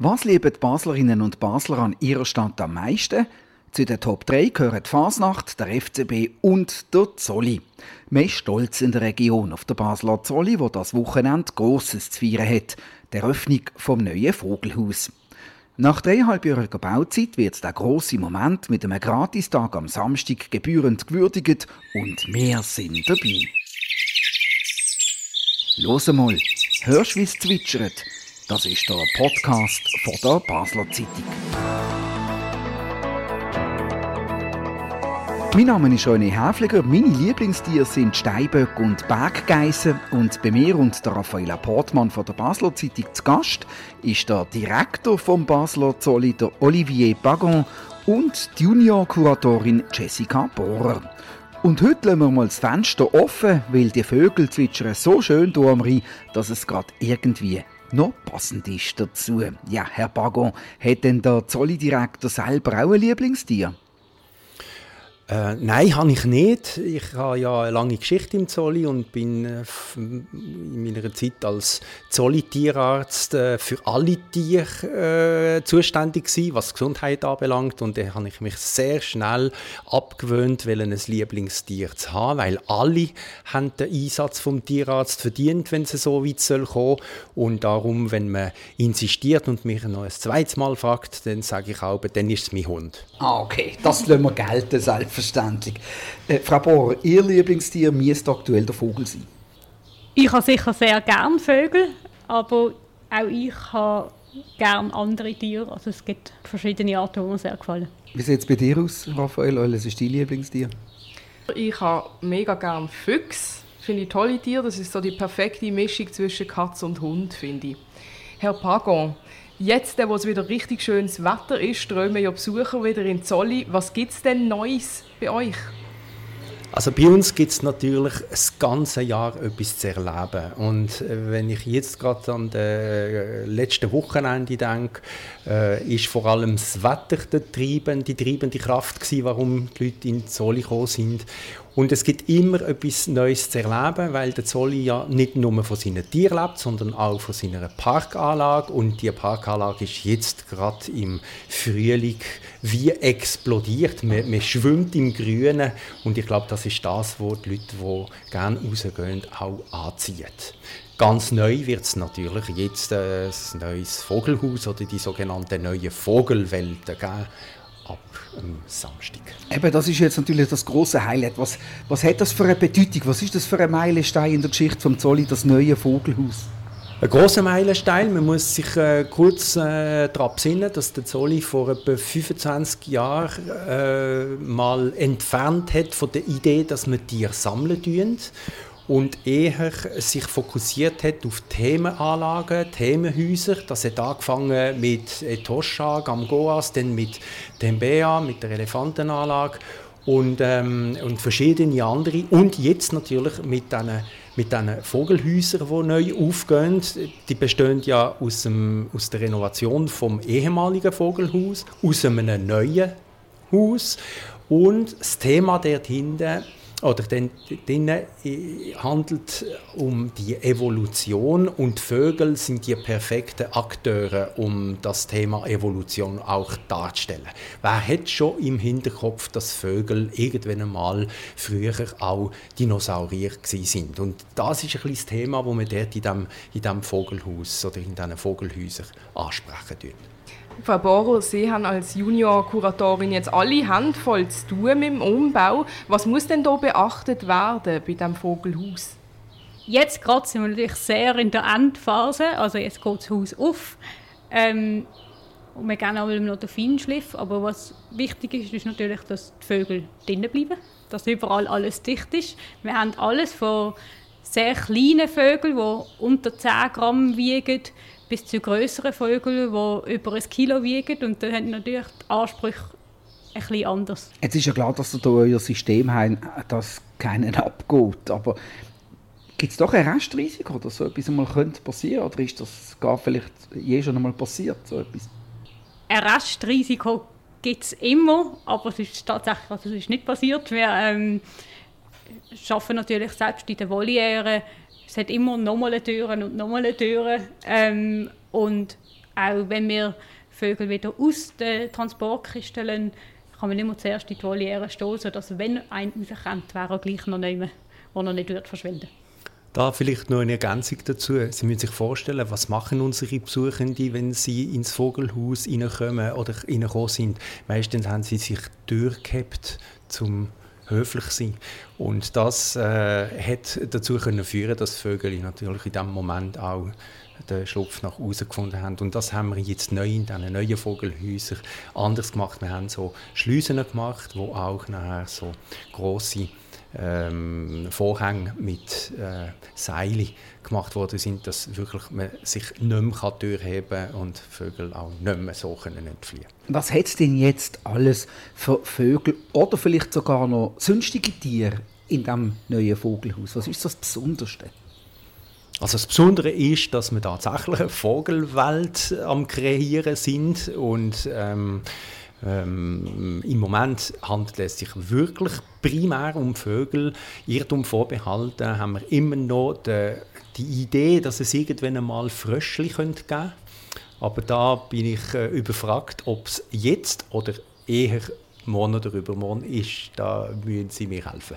Was lieben die Baslerinnen und Basler an ihrer Stadt am meisten? Zu den Top 3 gehören die Fasnacht, der FCB und der Zolli. Man ist stolz in der Region auf der Basler Zolli, wo das Wochenende Grosses zu feiern hat, der Eröffnung vom neuen Vogelhaus. Nach dreieinhalbjähriger Bauzeit wird der grosse Moment mit einem Gratistag am Samstag gebührend gewürdigt und wir sind dabei. Los mal, hörst wie es zwitschert? Das ist der Podcast von der Basler Zeitung. Mein Name ist René Häfliger. Meine Lieblingstiere sind Steinböck und Berggeissen. Und bei mir und der Raffaella Portmann von der Basler Zeitung zu Gast ist der Direktor vom Basler Zolli, der Olivier Bagon, und die Junior-Kuratorin Jessica Bohrer. Und heute lassen wir mal das Fenster offen, weil die Vögel zwitschern so schön hier am Rhein, dass es gerade irgendwie noch passend ist dazu. Ja, Herr Bagon, hat denn der Zolli-Direktor selber auch ein Lieblingstier? Äh, nein, habe ich nicht. Ich habe ja eine lange Geschichte im Zolli und bin äh, in meiner Zeit als Zolli-Tierarzt äh, für alle Tiere äh, zuständig gewesen, was Gesundheit anbelangt. Und da habe ich mich sehr schnell abgewöhnt, ein Lieblingstier zu haben, weil alle haben den Einsatz vom Tierarzt verdient, wenn es so weit soll kommen. Und darum, wenn man insistiert und mich noch ein zweites Mal fragt, dann sage ich auch, dann ist es mein Hund. Ah, okay, das lassen wir gelten, selbst selbstverständlich. Äh, Frau Bohrer, Ihr Lieblingstier müsste aktuell der Vogel sein. Ich habe sicher sehr gerne Vögel, aber auch ich habe gerne andere Tiere. Also es gibt verschiedene Arten, die mir sehr gefallen. Wie sieht es bei dir aus, Raphael? Was ist dein Lieblingstier? Ich habe mega gerne Füchse. Finde ich tolle Tiere. Das ist so die perfekte Mischung zwischen Katz und Hund, finde ich. Herr Pagon, Jetzt, wo es wieder richtig schönes Wetter ist, strömen ja Besucher wieder in Zolli. Was gibt es denn Neues bei euch? Also bei uns gibt es natürlich das ganze Jahr etwas zu erleben. Und äh, wenn ich jetzt gerade an das äh, letzte Wochenende denke, äh, ist vor allem das Wetter der treibende, die treibende Kraft gewesen, warum die Leute in Zolli gekommen sind. Und es gibt immer etwas Neues zu erleben, weil der Zolli ja nicht nur von seinen Tieren lebt, sondern auch von seiner Parkanlage. Und die Parkanlage ist jetzt gerade im Frühling wie explodiert. Man, man, schwimmt im Grünen und ich glaube, das ist das, was die Leute, die gerne rausgehen, auch anzieht. Ganz neu wird es natürlich jetzt äh, ein neues Vogelhaus oder die sogenannte neue Vogelwelt geben ab am Samstag. Eben, das ist jetzt natürlich das große Highlight. Was, was hat das für eine Bedeutung? Was ist das für ein Meilenstein in der Geschichte vom Zolli, das neue Vogelhaus? Ein großer Meilenstein. Man muss sich äh, kurz äh, daran besinnen, dass der Zolli vor etwa 25 Jahren äh, mal entfernt hat von der Idee, dass man Tiere sammeln tun und eher sich fokussiert hat auf Themenanlagen, Themenhäuser. Das hat angefangen mit Etosha, Gamgoas, dann mit Tembea, mit der Elefantenanlage und, ähm, und verschiedene andere. Und jetzt natürlich mit diesen mit diesen Vogelhäusern, die neu aufgehen. Die bestehen ja aus, dem, aus der Renovation vom ehemaligen Vogelhaus, aus einem neuen Haus. Und das Thema dort hinten oder denn, denn handelt um die Evolution und Vögel sind die perfekten Akteure, um das Thema Evolution auch darzustellen. Wer hat schon im Hinterkopf, dass Vögel irgendwann einmal früher auch Dinosaurier sind? Und das ist ein bisschen das Thema, das wir dort in diesem, in diesem Vogelhaus oder in diesen Vogelhäusern ansprechen. Tun. Frau Sie haben als Junior-Kuratorin jetzt alle Hände voll zu tun mit dem Umbau. Was muss denn da beachtet werden bei diesem Vogelhaus? Jetzt gerade sind wir natürlich sehr in der Endphase. Also jetzt geht das Haus auf. Ähm, und wir gehen auch noch den Feinschliff. Aber was wichtig ist, ist natürlich, dass die Vögel drinnen bleiben. Dass überall alles dicht ist. Wir haben alles von sehr kleinen Vögeln, die unter 10 Gramm wiegen, bis zu größeren Vögeln, die über ein Kilo wiegen. Und dann haben natürlich die Ansprüche ein bisschen anders. Jetzt ist ja klar, dass ihr da euer System habt, das keinen abgeht. Aber gibt es doch ein Restrisiko, dass so etwas einmal könnte passieren Oder ist das gar vielleicht je schon einmal passiert, so etwas? Ein Restrisiko gibt es immer, aber es ist tatsächlich also es ist nicht passiert. Wir ähm, arbeiten natürlich selbst in den Volieren es hat immer nochmal Türen und nochmal Türen. Ähm, und auch wenn wir Vögel wieder aus den Transportkisten lassen, kann man immer zuerst in die Voliere stoßen, dass wenn ein rauskommt, wäre er gleich noch mehr, wo er nicht wird verschwinden da vielleicht noch eine Ergänzung dazu. Sie müssen sich vorstellen, was machen unsere Besuchenden, wenn sie ins Vogelhaus reinkommen oder reingekommen sind. Meistens haben sie sich durchgehabt zum höflich sein. Und das äh, hat dazu können führen, dass Vögel natürlich in diesem Moment auch den Schlupf nach außen gefunden haben. Und das haben wir jetzt neu in diesen neuen Vogelhäusern anders gemacht. Wir haben so Schleusen gemacht, wo auch nachher so große ähm, Vorhänge mit äh, Seilen gemacht worden sind, dass wirklich man sich nicht mehr durchheben kann und Vögel auch nicht mehr so können entfliehen Was hat es denn jetzt alles für Vögel oder vielleicht sogar noch sonstige Tiere in diesem neuen Vogelhaus? Was ist das Besonderste? Also das Besondere ist, dass wir tatsächlich eine Vogelwelt am kreieren sind und ähm, ähm, Im Moment handelt es sich wirklich primär um Vögel. Irrtum vorbehalten haben wir immer noch die, die Idee, dass es irgendwann einmal Fröschli geben könnte. Aber da bin ich äh, überfragt, ob es jetzt oder eher morgen oder übermorgen ist. Da müssen Sie mir helfen.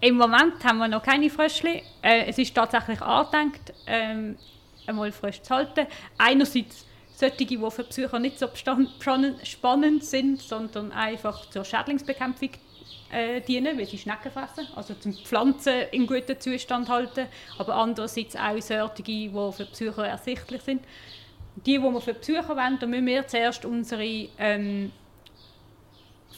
Im Moment haben wir noch keine Fröschli. Äh, es ist tatsächlich angedenkt, ähm, einmal frisch zu halten. Einerseits solche, die für Besucher nicht so spannend sind, sondern einfach zur Schädlingsbekämpfung äh, dienen, weil sie Schnecken fressen, also zum Pflanzen in gutem Zustand halten, aber andererseits auch solche, die für Besucher ersichtlich sind. Die, die wir für Besucher wollen, da müssen wir zuerst unsere ähm,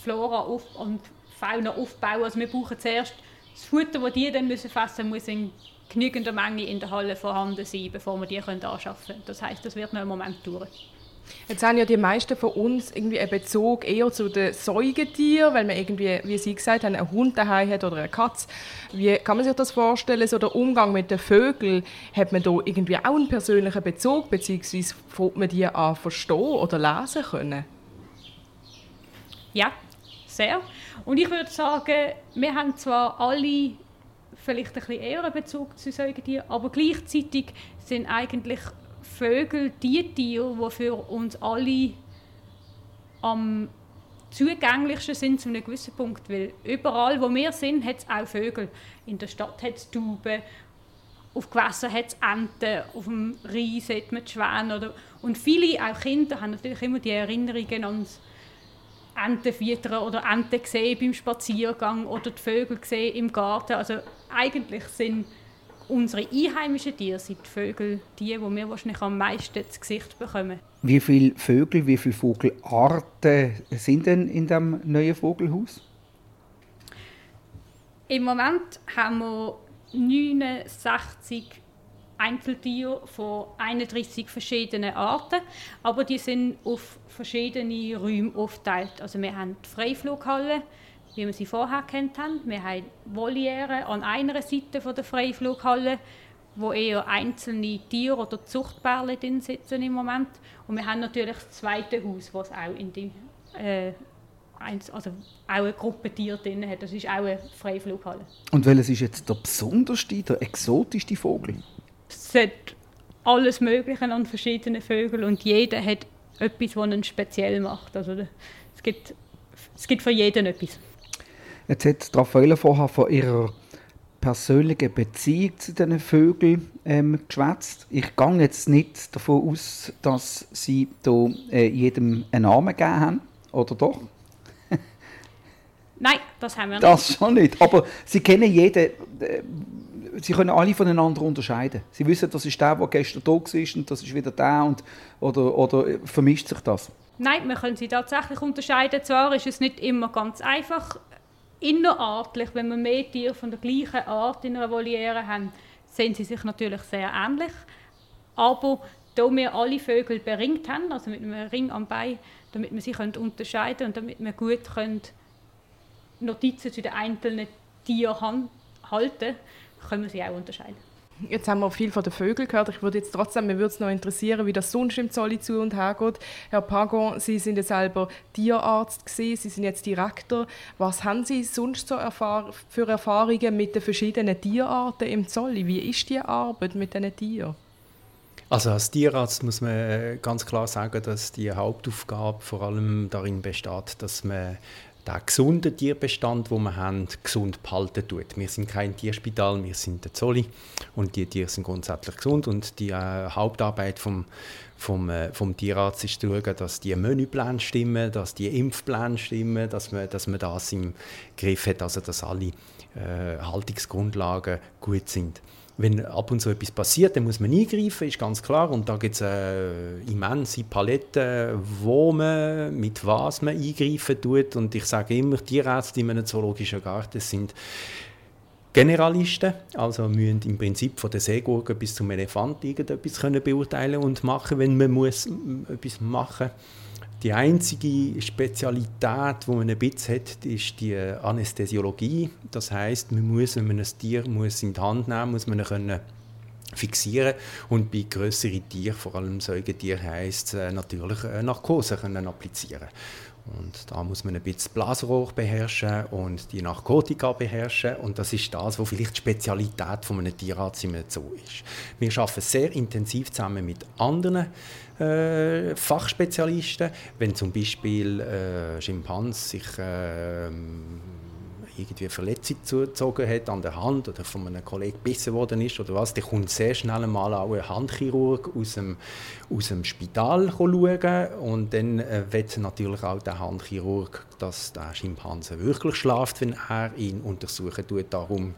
Flora und Fauna aufbauen. Also wir brauchen zuerst das Futter, das die dann müssen fressen müssen, muss in genügender Menge in der Halle vorhanden sein, bevor wir die anschaffen können. Das heißt, das wird noch einen Moment dauern. Jetzt haben ja die meisten von uns irgendwie einen Bezug eher zu den Säugetieren, weil man irgendwie, wie Sie gesagt haben, einen Hund daheim hat oder eine Katze. Wie kann man sich das vorstellen, so der Umgang mit den Vögeln? Hat man da irgendwie auch einen persönlichen Bezug, beziehungsweise fängt man die an verstehen oder lesen können? Ja, sehr. Und ich würde sagen, wir haben zwar alle vielleicht ein bisschen eher einen Bezug zu Säugetieren, aber gleichzeitig sind eigentlich Vögel die Tiere, die für uns alle am zugänglichsten sind zu einem gewissen Punkt, weil überall, wo wir sind, hat es auch Vögel. In der Stadt hat es Tauben, auf Gewässern hat es Enten, auf dem Rhein sieht man die Schwäne. Oder, und viele, auch Kinder, haben natürlich immer die Erinnerungen an das Enten füttern oder Enten gesehen beim Spaziergang oder die Vögel gesehen im Garten. Also eigentlich sind unsere einheimischen Tiere sind die Vögel die, die wir wahrscheinlich am meisten zu Gesicht bekommen. Wie viele Vögel, wie viele Vogelarten sind denn in dem neuen Vogelhaus? Im Moment haben wir 69 Einzeltiere von 31 verschiedenen Arten, aber die sind auf verschiedene Räume aufgeteilt. Also wir haben die Freiflughalle, wie wir sie vorher kennt haben. Wir haben Voliere an einer Seite der Freiflughalle, wo eher einzelne Tiere oder Zuchtperlen drin sitzen im Moment. Und wir haben natürlich das zweite Haus, das auch in die äh, also auch eine Gruppe Tiere drin hat. Das ist auch eine Freiflughalle. Und welches ist jetzt der besonderste, der exotischste Vogel? Es hat alles Mögliche an verschiedenen Vögeln und jeder hat etwas, was ihn speziell macht. Also es gibt, es gibt für jeden etwas. Jetzt hat Raffaella vorher von ihrer persönlichen Beziehung zu diesen Vögeln ähm, geschwätzt. Ich gehe jetzt nicht davon aus, dass sie da, äh, jedem einen Namen gegeben haben, oder doch? Nein, das haben wir nicht. Das schon nicht. Aber sie kennen jeden. Äh, sie können alle voneinander unterscheiden. Sie wissen, das ist der, der gestern da war und das ist wieder der. Und, oder, oder vermischt sich das? Nein, wir können sie tatsächlich unterscheiden. Zwar ist es nicht immer ganz einfach, innerartlich, wenn wir mehr Tiere von der gleichen Art in einer Voliere haben, sehen sie sich natürlich sehr ähnlich. Aber da wir alle Vögel beringt haben, also mit einem Ring am Bein, damit wir sie können unterscheiden und damit wir gut können Notizen zu den einzelnen Tieren halten können wir sie auch unterscheiden. Jetzt haben wir viel von den Vögeln gehört. Ich würde jetzt trotzdem, mir würde es noch interessieren, wie das sonst im Zolli zu und her geht. Herr Pagon, Sie sind ja selber Tierarzt gewesen, Sie sind jetzt Direktor. Was haben Sie sonst so erfahr für Erfahrungen mit den verschiedenen Tierarten im Zolli? Wie ist die Arbeit mit diesen Tieren? Also als Tierarzt muss man äh, ganz klar sagen, dass die Hauptaufgabe vor allem darin besteht, dass man den gesunden Tierbestand, den wir haben, gesund behalten tut. Wir sind kein Tierspital, wir sind der Zolli und die Tiere sind grundsätzlich gesund und die äh, Hauptarbeit vom, vom, äh, vom Tierarzt ist zu schauen, dass die Menüpläne stimmen, dass die Impfpläne stimmen, dass man, dass man das im Griff hat, also dass alle äh, Haltungsgrundlagen gut sind wenn ab und zu etwas passiert, dann muss man eingreifen, ist ganz klar. Und da gibt es äh, immense Paletten, wo man, mit was man eingreifen tut. Und ich sage immer, Tierärzte in einem zoologischen Garten sind Generalisten, also müssen im Prinzip von der Seegurke bis zum Elefant irgendetwas können beurteilen und machen, wenn man muss etwas machen muss. Die einzige Spezialität, die man ein bisschen hat, ist die Anästhesiologie. Das heißt, man muss, wenn man ein Tier muss in die Hand nehmen muss, man können fixieren und bei größeren Tieren, vor allem Säugetieren, heisst es äh, natürlich äh, Narkose können applizieren. Und da muss man ein bisschen Blasrohr beherrschen und die Narkotika beherrschen. Und das ist das, was vielleicht die Spezialität von einem Tierarzt ist. Wir arbeiten sehr intensiv zusammen mit anderen äh, Fachspezialisten. Wenn zum Beispiel äh, Schimpans sich äh, irgendwie Verletzung zugezogen hat an der Hand oder von einem Kollegen gebissen worden ist oder was, dann kommt sehr schnell mal auch ein Handchirurg aus dem, aus dem Spital schauen und dann äh, wird natürlich auch der Handchirurg, dass der Schimpanse wirklich schlaft, wenn er ihn untersuchen tut. Darum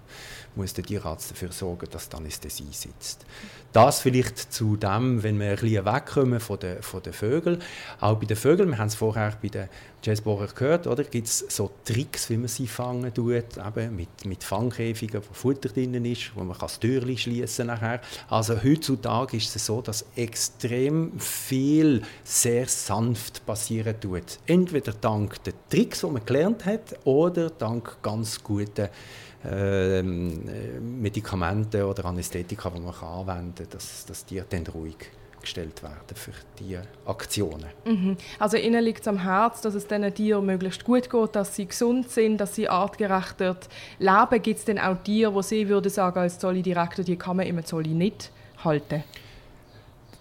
muss der Tierarzt dafür sorgen, dass die Anästhesie sitzt. Das vielleicht zu dem, wenn wir ein bisschen wegkommen von den, von den Vögeln. Auch bei den Vögeln, wir haben es vorher bei den Jazzbohrer gehört, oder? gibt es so Tricks, wie man sie fangen tut, eben mit, mit Fangkäfigen, wo Futter drin ist, wo man das Türchen schließen nachher. Also heutzutage ist es so, dass extrem viel sehr sanft passieren tut. Entweder dank der Tricks, die man gelernt hat, oder dank ganz guten ähm, äh, Medikamente oder Anästhetika, die man kann anwenden kann, dass, dass die dann ruhig gestellt werden für diese Aktionen. Mhm. Also Ihnen liegt es am Herz, dass es diesen Tieren möglichst gut geht, dass sie gesund sind, dass sie artgerecht leben. Gibt es denn auch Tiere, wo Sie würden sagen, als Zolli-Direktor, die kann man im Zolli nicht halten?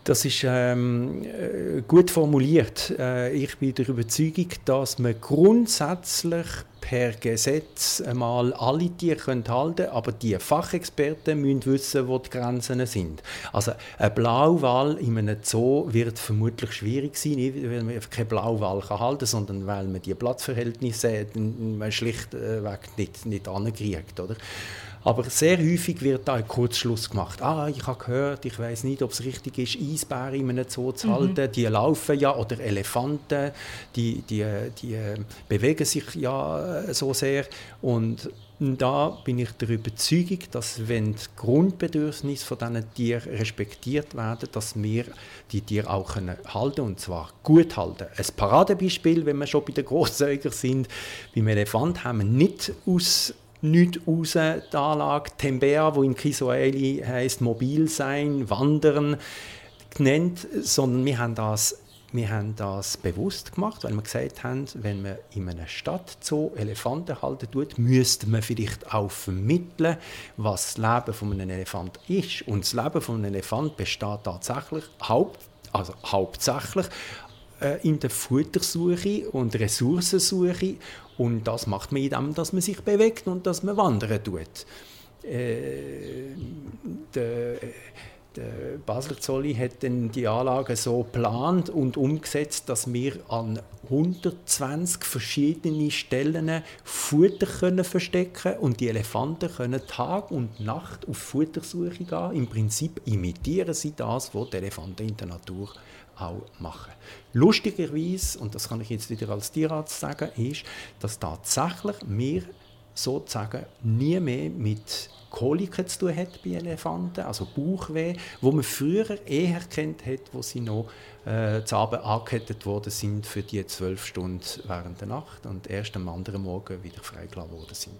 Das ist ähm, äh, gut formuliert. Äh, ich bin der Überzeugung, dass man grundsätzlich per Gesetz einmal alle Tiere halten können, aber die Fachexperten müssen wissen, wo die Grenzen sind. Also ein Blauwal in einem Zoo wird vermutlich schwierig sein, nicht weil man keinen Blauwal halten kann, sondern weil man die Platzverhältnisse schlichtweg nicht, nicht ankriegt. Oder? Aber sehr häufig wird da ein Kurzschluss gemacht. Ah, ich habe gehört, ich weiß nicht, ob es richtig ist, Eisbären in einem Zoo zu halten. Mhm. Die laufen ja, oder Elefanten, die, die, die bewegen sich ja so sehr. Und da bin ich der Überzeugung, dass wenn die Grundbedürfnisse von diesen Tieren respektiert werden, dass wir die Tiere auch können halten und zwar gut halten. Ein Paradebeispiel, wenn wir schon bei den Großsäugern sind, beim Elefant haben wir nicht aus nicht raus, die Anlage Tembea, wo in Kiswahili heißt mobil sein, wandern, genannt, sondern wir haben das wir haben das bewusst gemacht, weil wir gesagt haben, wenn man in einer Stadt so Elefanten halten tut, müsste man vielleicht auch vermitteln, was das Leben von einem Elefant ist. Und das Leben von einem Elefant besteht tatsächlich haupt, also hauptsächlich in der Futtersuche und Ressourcensuche und das macht man indem, dass man sich bewegt und dass man wandern tut. Äh, der, der Basler Zolli hat dann die Anlage so geplant und umgesetzt, dass wir an 120 verschiedene Stellen Futter können verstecken und die Elefanten können Tag und Nacht auf Futtersuche gehen. Im Prinzip imitieren sie das, was die Elefanten in der Natur auch machen. Lustigerweise, und das kann ich jetzt wieder als Tierarzt sagen, ist, dass tatsächlich wir sozusagen nie mehr mit Koliken zu tun hat bei Elefanten, also Bauchweh, wo man früher eher kennt hat, wo sie noch äh, zu Abend angekettet worden sind für die zwölf Stunden während der Nacht und erst am anderen Morgen wieder freigelassen worden sind.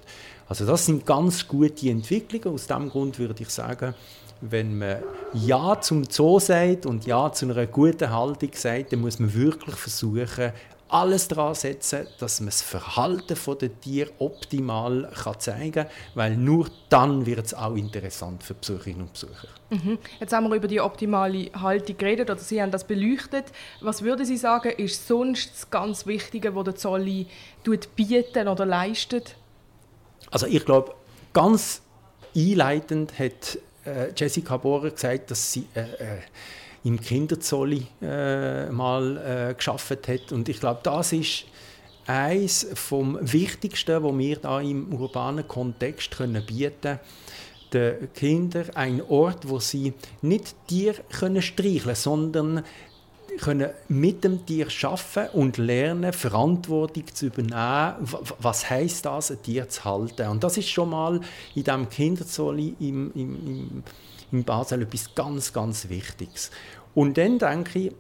Also das sind ganz gute Entwicklungen. Aus diesem Grund würde ich sagen, wenn man Ja zum Zoo sagt und Ja zu einer guten Haltung sagt, dann muss man wirklich versuchen, alles daran setzen, dass man das Verhalten der Tiere optimal kann zeigen kann, weil nur dann wird es auch interessant für Besucherinnen und Besucher. Mhm. Jetzt haben wir über die optimale Haltung geredet oder Sie haben das beleuchtet. Was würden Sie sagen, ist sonst das ganz Wichtige, was der Zolli bietet oder leistet? Also ich glaube, ganz einleitend hat äh, Jessica Bohrer gesagt, dass sie äh, äh, im Kinderzolli äh, mal äh, geschafft hat. Und ich glaube, das ist eines vom Wichtigsten, was wir da im urbanen Kontext können bieten den Kindern ein Ort, wo sie nicht Tier können sondern können mit dem Tier schaffen und lernen, Verantwortung zu übernehmen. Was heißt das, ein Tier zu halten? Und das ist schon mal in diesem Kinderzolli im, im, im, in Basel etwas ganz, ganz Wichtiges. Und dann denke ich,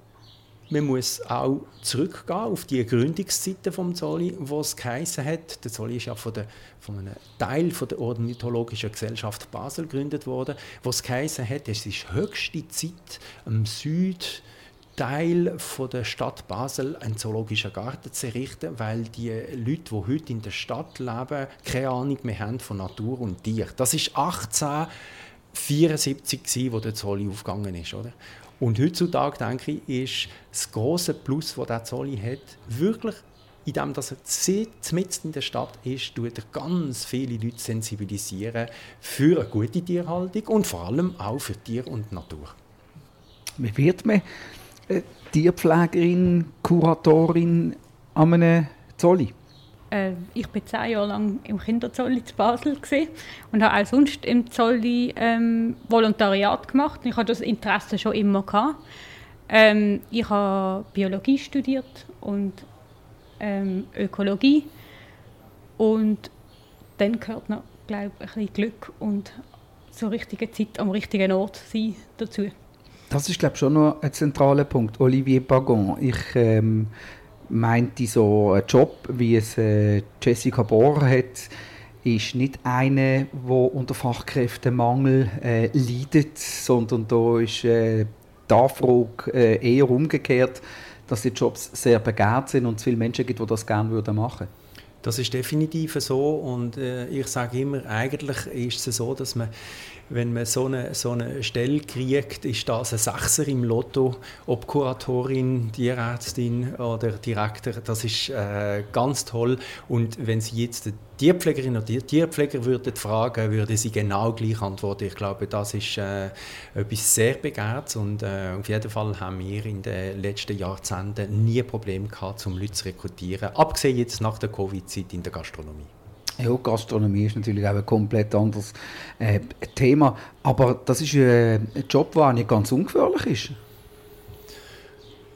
man muss auch zurückgehen auf die Gründungszeiten vom Zolli, wo es geheißen hat, der Zolli ist ja von, der, von einem Teil von der Ornithologischen Gesellschaft Basel gegründet worden, wo es geheißen hat, es ist höchste Zeit, am Süd Teil von der Stadt Basel einen zoologischen Garten zu errichten, weil die Leute, die heute in der Stadt leben, keine Ahnung mehr haben von Natur und Tier. Das ist 1874 wo der Zolli aufgegangen ist, oder? Und heutzutage denke ich, ist das große Plus, das der Zolli hat, wirklich in dem, dass er mitten in der Stadt ist, tut er ganz viele Leute sensibilisieren für eine gute Tierhaltung und vor allem auch für Tier und Natur. Wie wird man Tierpflegerin, Kuratorin an einem Zolli? Äh, ich war zehn Jahre lang im Kinderzolli zu Basel und habe auch sonst im Zolli ähm, Volontariat gemacht. Ich hatte das Interesse schon immer. Gehabt. Ähm, ich habe Biologie studiert und ähm, Ökologie. Und dann gehört noch, glaube ich, ein bisschen Glück und zur richtigen Zeit am richtigen Ort sein dazu. Das ist, glaube ich, schon noch ein zentraler Punkt. Olivier Bagon, ich ähm, meinte, so ein Job, wie es äh, Jessica Bohr hat, ist nicht einer, der unter Fachkräftemangel äh, leidet, sondern da ist äh, die Anfrage äh, eher umgekehrt, dass die Jobs sehr begehrt sind und es viele Menschen gibt, die das gerne machen würden. Das ist definitiv so und äh, ich sage immer, eigentlich ist es so, dass man wenn man so eine, so eine Stelle kriegt, ist das ein Sechser im Lotto, ob Kuratorin, Tierärztin oder Direktor, das ist äh, ganz toll. Und wenn Sie jetzt die Tierpflegerin oder die Tierpfleger würden fragen, würde sie genau gleich antworten. Ich glaube, das ist äh, etwas sehr Begehrtes und äh, auf jeden Fall haben wir in den letzten Jahrzehnten nie Probleme gehabt, um Leute zu rekrutieren, abgesehen jetzt nach der Covid-Zeit in der Gastronomie. Ja, Gastronomie ist natürlich auch ein komplett anderes äh, Thema. Aber das ist äh, ein Job, der nicht ganz ungefährlich ist.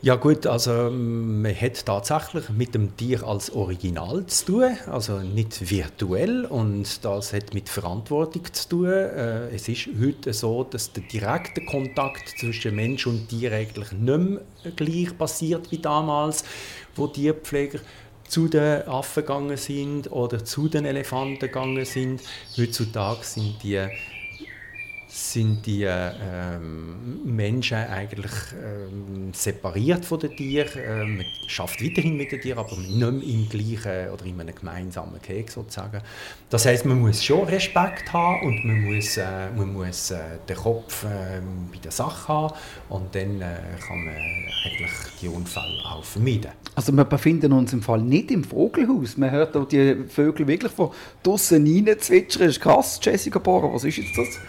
Ja gut, also ähm, man hat tatsächlich mit dem Tier als Original zu tun, also nicht virtuell und das hat mit Verantwortung zu tun. Äh, es ist heute so, dass der direkte Kontakt zwischen Mensch und Tier eigentlich nicht mehr gleich passiert wie damals, wo Tierpfleger zu den Affen gegangen sind oder zu den Elefanten gegangen sind. Heutzutage sind die sind die ähm, Menschen eigentlich ähm, separiert von den Tieren. Ähm, man schafft weiterhin mit den Tieren, aber nicht mehr im gleichen oder in einem gemeinsamen Keks sozusagen. Das heißt, man muss schon Respekt haben und man muss, äh, man muss äh, den Kopf äh, bei der Sache haben und dann äh, kann man eigentlich die Unfälle auch vermeiden. Also wir befinden uns im Fall nicht im Vogelhaus. Man hört auch die Vögel wirklich von draußen rein zwitschern. Das ist krass, Jessica Bohrer. Was ist jetzt das?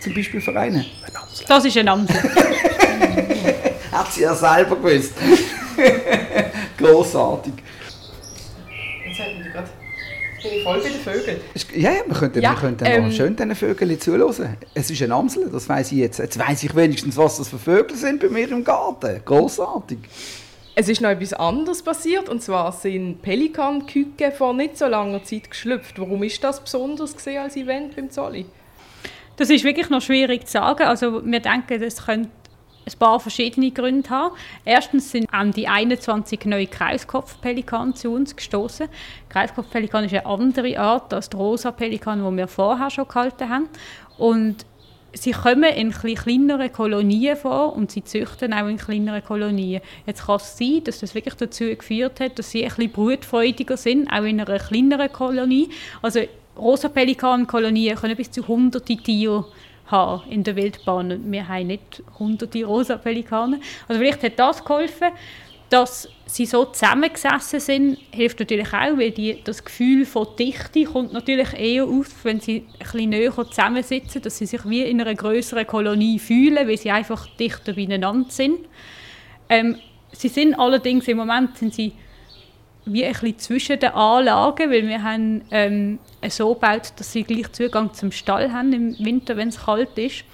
Zum Beispiel für einen? Das ist ein Amsel. Hat sie ja selber gewusst. Grossartig. Jetzt haben wir gerade. Bin ich voll bei den Vögeln? Ja, ja, wir könnten, ja, wir könnten ähm, noch schön diesen Vögeln zuhören. Es ist ein Amsel, das weiß ich jetzt. Jetzt weiß ich wenigstens, was das für Vögel sind bei mir im Garten. Grossartig. Es ist noch etwas anderes passiert, und zwar sind Pelikanküken vor nicht so langer Zeit geschlüpft. Warum ist das besonders als Event beim Zolli? Das ist wirklich noch schwierig zu sagen. Also wir denken, das könnte ein paar verschiedene Gründe haben. Erstens sind an die 21 neue Kreiskopfpelikane zu uns gestoßen. Kreiskopfpelikan ist eine andere Art als der rosa Pelikan, die wir vorher schon gehalten haben. Und sie kommen in kleineren Kolonien vor und sie züchten auch in kleineren Kolonien. Jetzt kann es sein, dass das wirklich dazu geführt hat, dass sie ein bisschen brutfreudiger sind, auch in einer kleineren Kolonie. Also rosa Pelikan-Kolonien können bis zu hunderte Tiere haben in der Wildbahn. Wir haben nicht hunderte rosa Pelikane. Also vielleicht hat das geholfen dass sie so zusammengesessen sind, hilft natürlich auch, weil die, das Gefühl von Dichte kommt natürlich eher auf, wenn sie ein bisschen näher zusammensitzen, dass sie sich wie in einer größeren Kolonie fühlen, weil sie einfach dichter beieinander sind. Ähm, sie sind allerdings im Moment sind sie wie ein bisschen zwischen den Anlagen, weil wir haben ähm, so gebaut, dass sie gleich Zugang zum Stall haben im Winter, wenn es kalt ist.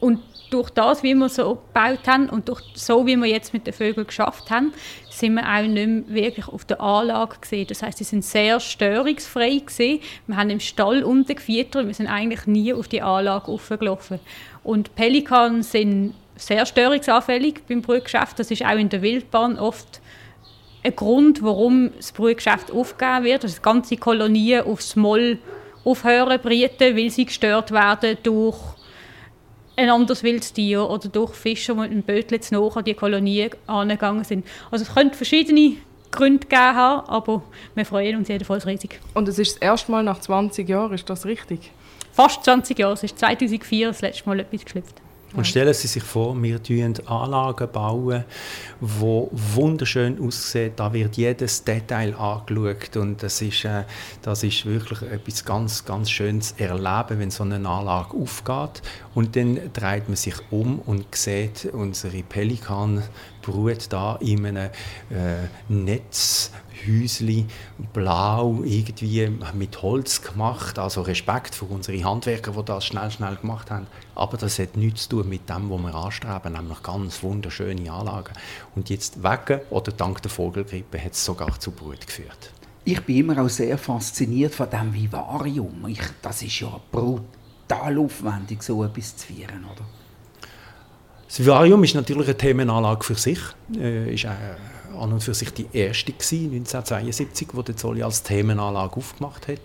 Und durch das, wie wir so gebaut haben und durch so, wie wir jetzt mit den Vögeln geschafft haben, sind wir auch nicht mehr wirklich auf der Anlage gesehen. Das heißt, sie sind sehr störungsfrei gesehen. Wir haben im Stall unten gefüttert, wir sind eigentlich nie auf die Anlage aufgelaufen. Und Pelikan sind sehr störungsanfällig beim Brutgeschäft. Das ist auch in der Wildbahn oft ein Grund, warum das Brutgeschäft aufgegeben wird, dass ganze Kolonien aufs Moll aufhören brüten, weil sie gestört werden durch ein anderes Wildtier oder durch Fischer, die mit einem Bötchen nach an die Kolonie angegangen sind. Also es könnte verschiedene Gründe geben haben, aber wir freuen uns jedenfalls riesig. Und es ist das erste Mal nach 20 Jahren, ist das richtig? Fast 20 Jahre, es ist 2004 das letzte Mal etwas geschlüpft. Und stellen Sie sich vor, wir bauen Anlagen, bauen, die wunderschön aussehen. Da wird jedes Detail angeschaut. Und das ist, äh, das ist wirklich etwas ganz, ganz Schönes erleben, wenn so eine Anlage aufgeht. Und dann dreht man sich um und sieht unsere Pelikanbrut da in einem äh, Netz Häusli blau irgendwie mit Holz gemacht. Also Respekt für unsere Handwerker, die das schnell, schnell gemacht haben. Aber das hat nichts zu tun mit dem, was wir anstreben, nämlich ganz wunderschöne Anlagen. Und jetzt wegen oder dank der Vogelgrippe hat es sogar zu Brut geführt. Ich bin immer auch sehr fasziniert von dem Vivarium. Ich, das ist ja brutal aufwendig, so etwas zu feiern, oder? Das Vivarium ist natürlich eine Themenanlage für sich. Äh, ist an und für sich die erste gewesen, 1972, wo der Zolli als Themenanlage aufgemacht hat.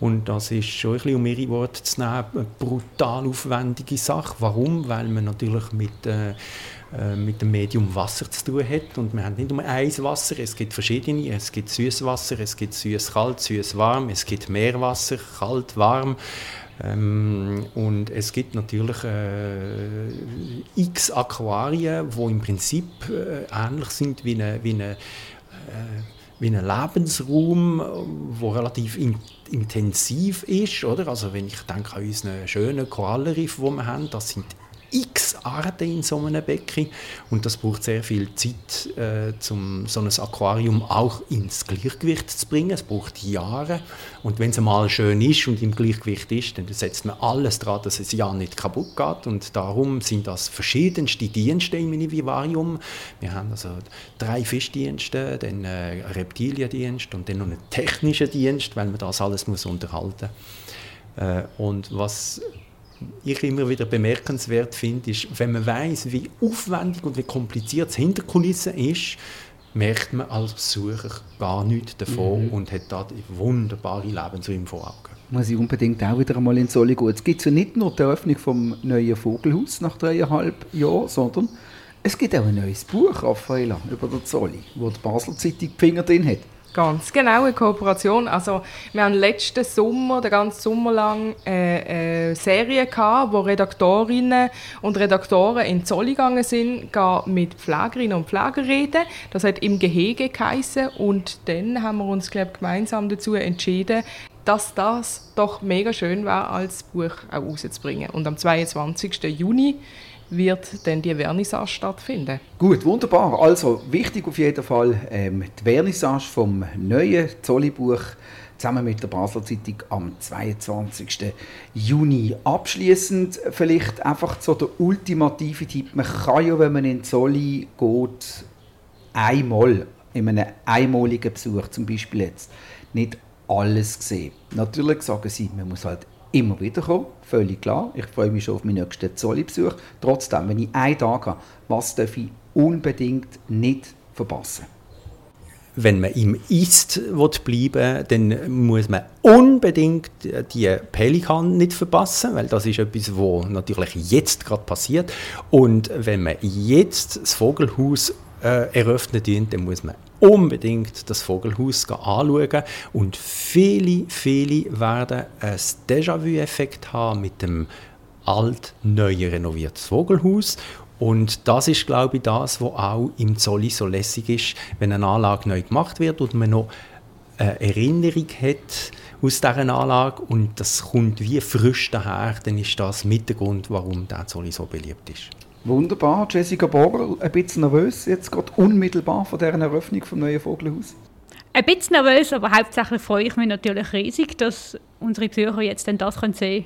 Und das ist schon ein bisschen, um ihre Worte zu nehmen, eine brutal aufwendige Sache. Warum? Weil man natürlich mit, äh, äh mit dem Medium Wasser zu tun hat. Und wir haben nicht nur ein Wasser, es gibt verschiedene. Es gibt Süßwasser, es gibt süß-kalt, süß-warm, es gibt Meerwasser, kalt, warm. Ähm, und es gibt natürlich äh, x Aquarien, die im Prinzip äh, ähnlich sind wie eine, wie eine äh, wie ein Lebensraum, der relativ in, intensiv ist. Oder? Also wenn ich denke an unseren schönen Korallenriff, die wir haben, das sind x Arten in so einem Becken und das braucht sehr viel Zeit, äh, um so ein Aquarium auch ins Gleichgewicht zu bringen. Es braucht Jahre und wenn es einmal schön ist und im Gleichgewicht ist, dann setzt man alles daran, dass es ja nicht kaputt geht und darum sind das verschiedenste Dienste im Vivarium. Wir haben also drei Fischdienste, dann einen Reptiliendienst und dann noch einen technischen Dienst, weil man das alles muss unterhalten muss. Äh, und was ich immer wieder bemerkenswert finde, ist, wenn man weiß, wie aufwendig und wie kompliziert das Hinterkulissen ist, merkt man als Besucher gar nichts davon mhm. und hat da wunderbare Lebensräume vor Augen. Muss ich unbedingt auch wieder einmal in Solli gehen. Es gibt ja nicht nur die Eröffnung vom neuen Vogelhaus nach dreieinhalb Jahren, sondern es gibt auch ein neues Buch, Raffaella, über den Zolli, wo die Basel Zeitung die Finger drin hat. Ganz genau, eine Kooperation. Also, wir haben letzten Sommer, den ganzen Sommer lang, eine, eine Serie gehabt, wo Redaktorinnen und Redaktoren in Zoll gegangen sind, mit Pflegerinnen und Pflegern reden. Das hat im Gehege geheissen. Und dann haben wir uns, glaube gemeinsam dazu entschieden, dass das doch mega schön war, als Buch auch rauszubringen. Und am 22. Juni wird dann die Vernissage stattfinden. Gut, wunderbar. Also wichtig auf jeden Fall ähm, die Vernissage vom neuen Zolli-Buch zusammen mit der Basler Zeitung am 22. Juni. Abschließend vielleicht einfach so der ultimative Tipp. Man kann ja, wenn man in Zolli geht, einmal, in einem einmaligen Besuch zum Beispiel jetzt, nicht alles sehen. Natürlich sagen sie, man muss halt immer wieder kommen, völlig klar. Ich freue mich schon auf meinen nächsten Zolli-Besuch. Trotzdem, wenn ich einen Tag habe, was darf ich unbedingt nicht verpassen? wenn man im Ist bleiben dann muss man unbedingt die Pelikan nicht verpassen, weil das ist etwas, was natürlich jetzt gerade passiert. Und wenn man jetzt das Vogelhaus äh, eröffnet, dann muss man unbedingt das Vogelhaus anschauen. Und viele, viele werden ein Déjà-vu-Effekt haben mit dem alt-neu renovierten Vogelhaus. Und das ist, glaube ich, das, was auch im Zolli so lässig ist, wenn eine Anlage neu gemacht wird und man noch eine Erinnerung hat aus dieser Anlage und das kommt wie frisch daher, dann ist das mit der Grund, warum der Zolli so beliebt ist. Wunderbar. Jessica Borer, ein bisschen nervös jetzt gerade unmittelbar von dieser Eröffnung vom neuen Vogelhaus? Ein bisschen nervös, aber hauptsächlich freue ich mich natürlich riesig, dass unsere Besucher jetzt dann das sehen können,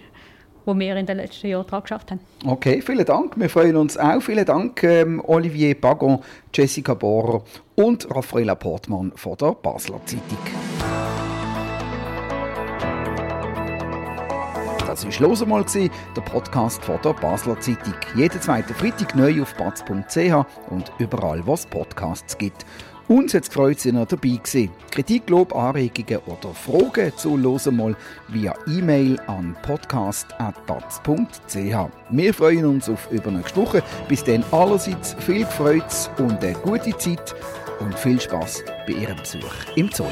was wir in den letzten Jahren daran geschafft haben. Okay, vielen Dank. Wir freuen uns auch. Vielen Dank, ähm, Olivier Pagon, Jessica Bohrer und Raffaella Portmann von der Basler Zeitung. Das war «Los einmal», der Podcast von der Basler Zeitung. Jeden zweiten Freitag neu auf batz.ch und überall, wo es Podcasts gibt. Uns hat es gefreut, dass ihr dabei gewesen. Kritik, Lob, Anregungen oder Fragen zu «Los einmal» via E-Mail an podcast.batz.ch. Wir freuen uns auf übernächste Woche. Bis dann allerseits viel Freude und eine gute Zeit und viel Spaß bei Ihrem Besuch im Zoll.